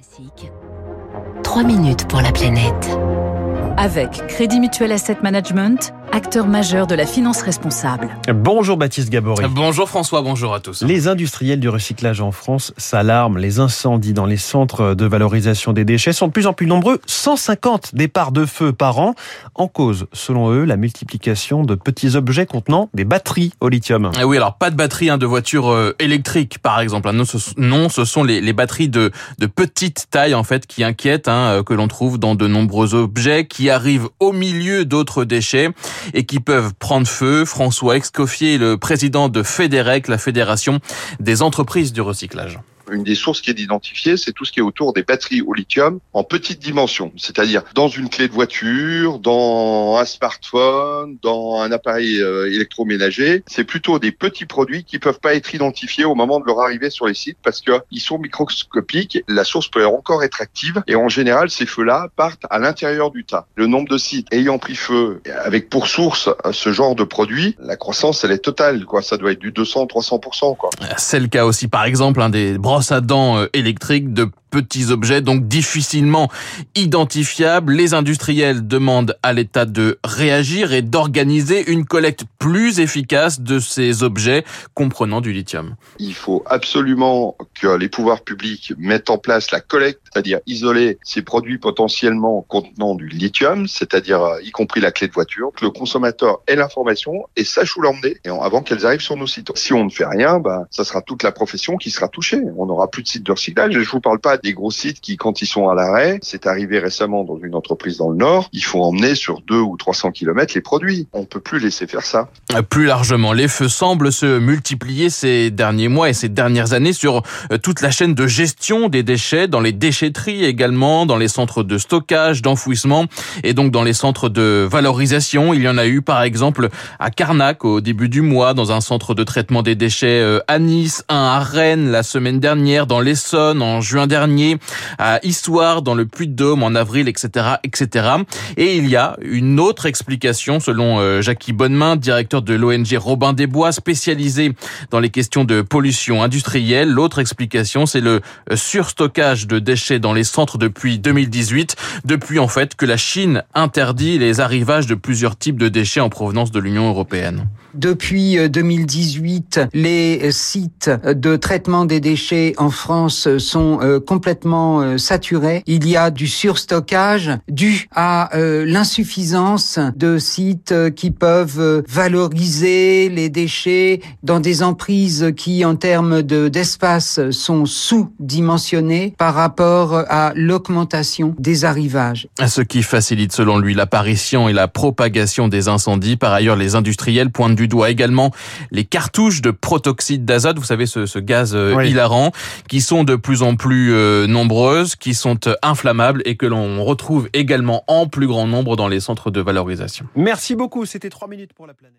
Classique. 3 minutes pour la planète. Avec Crédit Mutuel Asset Management, acteur majeur de la finance responsable. Bonjour Baptiste Gabory. Bonjour François, bonjour à tous. Les industriels du recyclage en France s'alarment. Les incendies dans les centres de valorisation des déchets sont de plus en plus nombreux. 150 départs de feu par an. En cause, selon eux, la multiplication de petits objets contenant des batteries au lithium. Ah oui, alors pas de batteries hein, de voitures euh, électriques par exemple. Non, ce, non, ce sont les, les batteries de, de, petite taille en fait qui inquiètent, hein, euh, que l'on trouve dans de nombreux objets, qui arrivent au milieu d'autres déchets et qui peuvent prendre feu. François Excoffier, le président de Fédérec, la fédération des entreprises du recyclage une des sources qui est identifiée, c'est tout ce qui est autour des batteries au lithium en petite dimension, c'est-à-dire dans une clé de voiture, dans un smartphone, dans un appareil euh, électroménager. C'est plutôt des petits produits qui peuvent pas être identifiés au moment de leur arrivée sur les sites parce qu'ils sont microscopiques. La source peut encore être active et en général, ces feux-là partent à l'intérieur du tas. Le nombre de sites ayant pris feu avec pour source ce genre de produit, la croissance, elle est totale. Quoi. Ça doit être du 200-300%. C'est le cas aussi, par exemple, des brosses à dents euh, électriques de petits objets, donc difficilement identifiables. Les industriels demandent à l'État de réagir et d'organiser une collecte plus efficace de ces objets comprenant du lithium. Il faut absolument que les pouvoirs publics mettent en place la collecte, c'est-à-dire isoler ces produits potentiellement contenant du lithium, c'est-à-dire euh, y compris la clé de voiture, que le consommateur ait l'information et sache où l'emmener avant qu'elles arrivent sur nos sites. Si on ne fait rien, bah, ça sera toute la profession qui sera touchée. On n'aura plus de sites de recyclage. Je vous parle pas des gros sites qui, quand ils sont à l'arrêt, c'est arrivé récemment dans une entreprise dans le Nord, il faut emmener sur 2 ou 300 km les produits. On peut plus laisser faire ça. Plus largement, les feux semblent se multiplier ces derniers mois et ces dernières années sur euh, toute la chaîne de gestion des déchets, dans les déchetteries également, dans les centres de stockage, d'enfouissement et donc dans les centres de valorisation. Il y en a eu par exemple à Carnac au début du mois, dans un centre de traitement des déchets euh, à Nice, un à Rennes la semaine dernière, dans l'Essonne en juin dernier, à Histoire dans le Puy-de-Dôme en avril, etc., etc. Et il y a une autre explication selon euh, Jackie Bonnemain, directeur de l'ONG Robin des Bois, spécialisé dans les questions de pollution industrielle. L'autre explication, c'est le euh, surstockage de déchets dans les centres depuis 2018, depuis en fait que la Chine interdit les arrivages de plusieurs types de déchets en provenance de l'Union européenne. Depuis 2018, euh, les sites de traitement des déchets en France sont euh, complètement euh, saturés. Il y a du surstockage dû à l'insuffisance de sites qui peuvent valoriser les déchets dans des emprises qui, en termes de, d'espace, sont sous-dimensionnées par rapport à l'augmentation des arrivages. Ce qui facilite, selon lui, l'apparition et la propagation des incendies. Par ailleurs, les industriels pointent du doigt également les cartouches de protoxyde d'azote, vous savez ce, ce gaz euh, hilarant, qui sont de plus en plus euh, nombreuses, qui sont euh, inflammables et que l'on retrouve également en plus grand nombre dans les centres de valorisation. Merci beaucoup, c'était trois minutes pour la planète.